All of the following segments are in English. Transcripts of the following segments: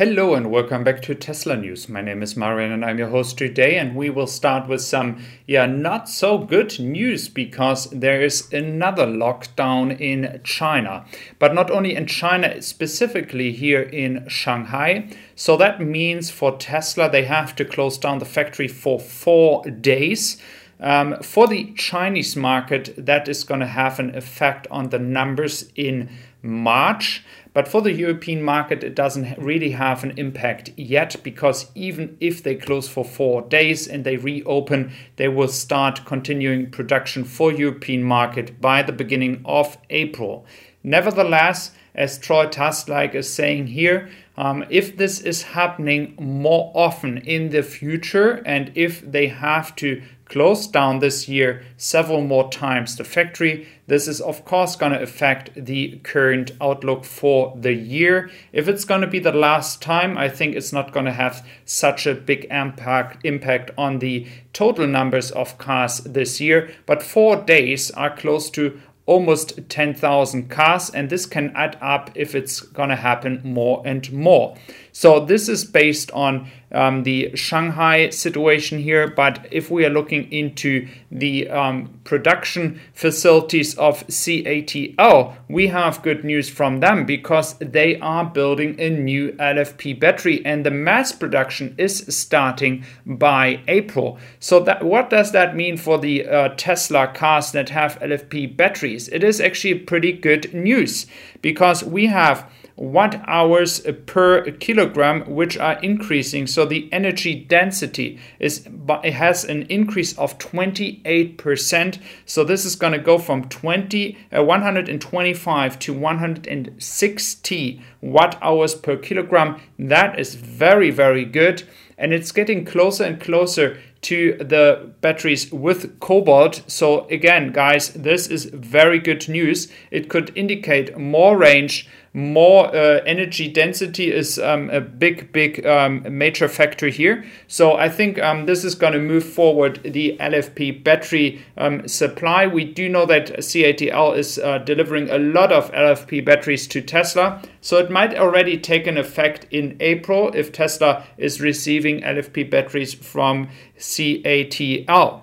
Hello and welcome back to Tesla News. My name is Marian and I'm your host today and we will start with some yeah not so good news because there is another lockdown in China. But not only in China, specifically here in Shanghai. So that means for Tesla they have to close down the factory for 4 days. Um, for the Chinese market, that is going to have an effect on the numbers in March. But for the European market, it doesn't really have an impact yet because even if they close for four days and they reopen, they will start continuing production for European market by the beginning of April. Nevertheless, as Troy Teslike is saying here, um, if this is happening more often in the future and if they have to close down this year several more times the factory, this is of course going to affect the current outlook for the year. If it's going to be the last time, I think it's not going to have such a big impact impact on the total numbers of cars this year, but 4 days are close to almost 10,000 cars, and this can add up if it's to happen more and more. So, this is based on um, the Shanghai situation here, but if we are looking into the um, production facilities of CATL, we have good news from them because they are building a new LFP battery and the mass production is starting by April. So, that, what does that mean for the uh, Tesla cars that have LFP batteries? It is actually pretty good news because we have watt hours per kilogram which are increasing. So the energy density is it has an increase of 28% so this is going to go from 20 uh, 125 to 160 watt hours per kilogram. That is very very good. And it's getting closer and closer to the batteries with cobalt. So again, guys, this is very good news. It could indicate more range more uh, energy density is um, a big, big um, major factor here. So I think um, this is going to move forward the LFP battery um, supply. We do know that CATL is uh, delivering a lot of LFP batteries to Tesla. So it might already take an effect in April if Tesla is receiving LFP batteries from CATL.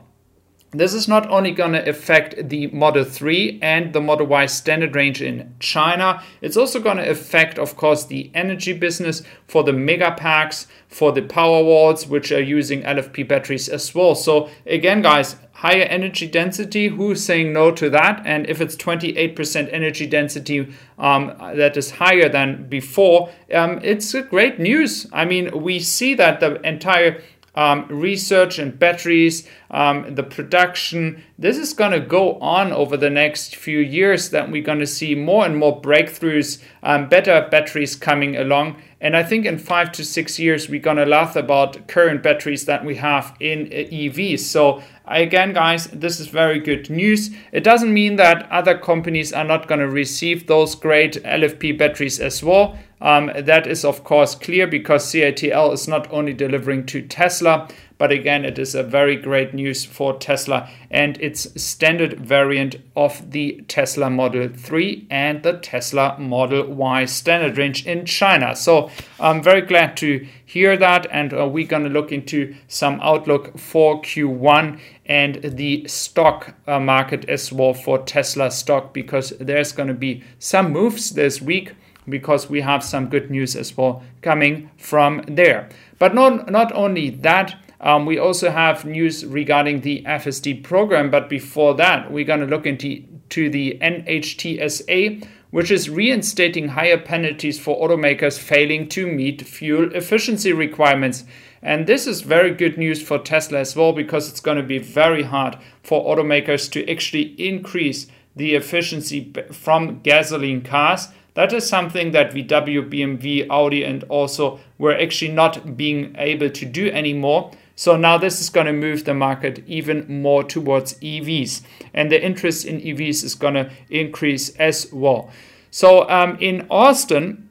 This is not only going to affect the Model 3 and the Model Y standard range in China, it's also going to affect, of course, the energy business for the mega packs, for the power walls, which are using LFP batteries as well. So, again, guys, higher energy density, who's saying no to that? And if it's 28% energy density um, that is higher than before, um, it's great news. I mean, we see that the entire um, research and batteries, um, the production. This is going to go on over the next few years. That we're going to see more and more breakthroughs, um, better batteries coming along. And I think in five to six years, we're going to laugh about current batteries that we have in uh, EVs. So again, guys, this is very good news. It doesn't mean that other companies are not going to receive those great LFP batteries as well. Um, that is, of course, clear because CATL is not only delivering to Tesla, but again, it is a very great news for Tesla and its standard variant of the Tesla Model 3 and the Tesla Model Y standard range in China. So I'm very glad to hear that, and uh, we're going to look into some outlook for Q1 and the stock uh, market as well for Tesla stock because there's going to be some moves this week because we have some good news as well coming from there. But not, not only that, um, we also have news regarding the FSD program, but before that, we're going to look into to the NHTSA, which is reinstating higher penalties for automakers failing to meet fuel efficiency requirements. And this is very good news for Tesla as well because it's going to be very hard for automakers to actually increase the efficiency from gasoline cars that is something that VW, BMW, Audi, and also were actually not being able to do anymore. So now this is going to move the market even more towards EVs, and the interest in EVs is going to increase as well. So um, in Austin,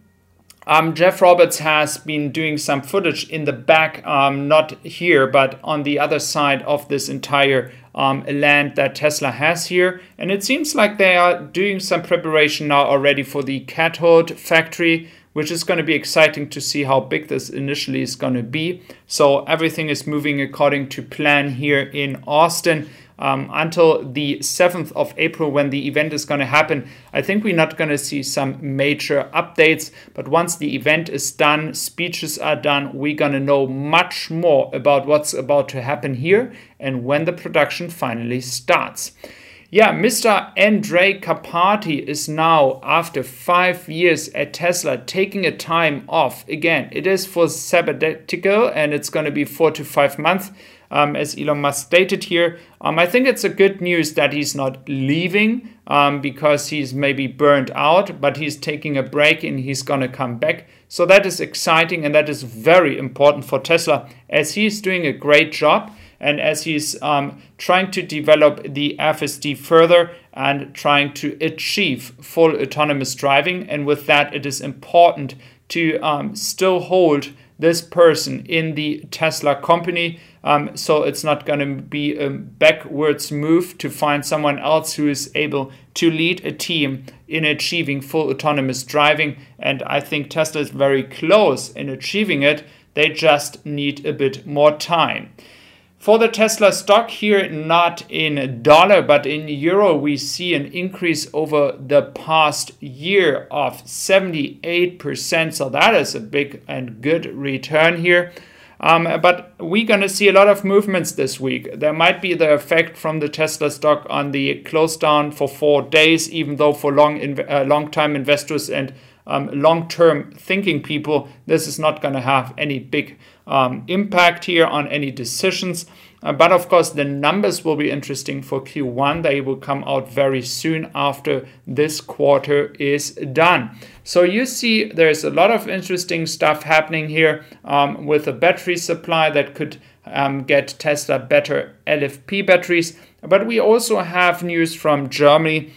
um, Jeff Roberts has been doing some footage in the back, um, not here, but on the other side of this entire um, land that Tesla has here. And it seems like they are doing some preparation now already for the cathode factory, which is going to be exciting to see how big this initially is going to be. So everything is moving according to plan here in Austin um, until the 7th of April when the event is going to happen. I think we're not going to see some major updates, but once the event is done, speeches are done, we're going to know much more about what's about to happen here and when the production finally starts. Yeah, Mr. Andrej Karpathy is now, after five years at Tesla, taking a time off. Again, it is for sabbatical and it's going to be four to five months um, as Elon Musk stated here. Um, I think it's a good news that he's not leaving um, because he's maybe burned out, but he's taking a break and he's going to come back. So that is exciting and that is very important for Tesla as he's doing a great job and as he's um, trying to develop the FSD further and trying to achieve full autonomous driving. And with that, it is important to um, still hold this person in the Tesla company. Um, so it's not going to be a backwards move to find someone else who is able to lead a team in achieving full autonomous driving. And I think Tesla is very close in achieving it. They just need a bit more time. For the Tesla stock here, not in dollar but in euro, we see an increase over the past year of 78%. So that is a big and good return here. Um, but we're going to see a lot of movements this week. There might be the effect from the Tesla stock on the close down for four days, even though for long, uh, long time investors and um, long term thinking people, this is not going to have any big um, impact here on any decisions. Uh, but of course, the numbers will be interesting for Q1. They will come out very soon after this quarter is done. So you see, there's a lot of interesting stuff happening here um, with a battery supply that could um, get Tesla better LFP batteries. But we also have news from Germany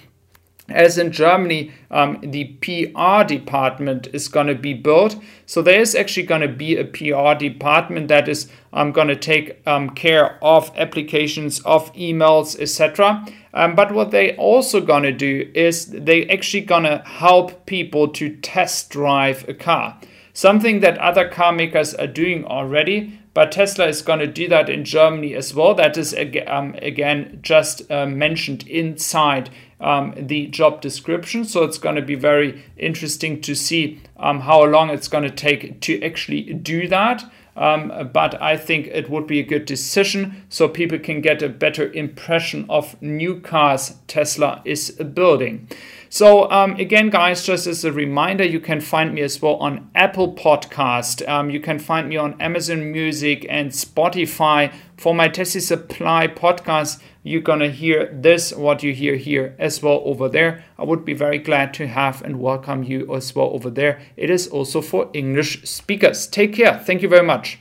as in Germany, um, the PR department is going to be built. So there is actually going to be a PR department that is um, going to take um, care of applications, of emails, etc. Um, but what they also going to do is they actually going to help people to test drive a car. Something that other car makers are doing already, but Tesla is going to do that in Germany as well. That is um, again just uh, mentioned inside um, the job description. So it's going to be very interesting to see um, how long it's going to take to actually do that. Um, but I think it would be a good decision so people can get a better impression of new cars Tesla is building. So um, again, guys, just as a reminder, you can find me as well on Apple Podcast. Um, you can find me on Amazon Music and Spotify. For my Tessi-Supply podcast, you're gonna hear this, what you hear here as well over there. I would be very glad to have and welcome you as well over there. It is also for English speakers. Take care. Thank you very much.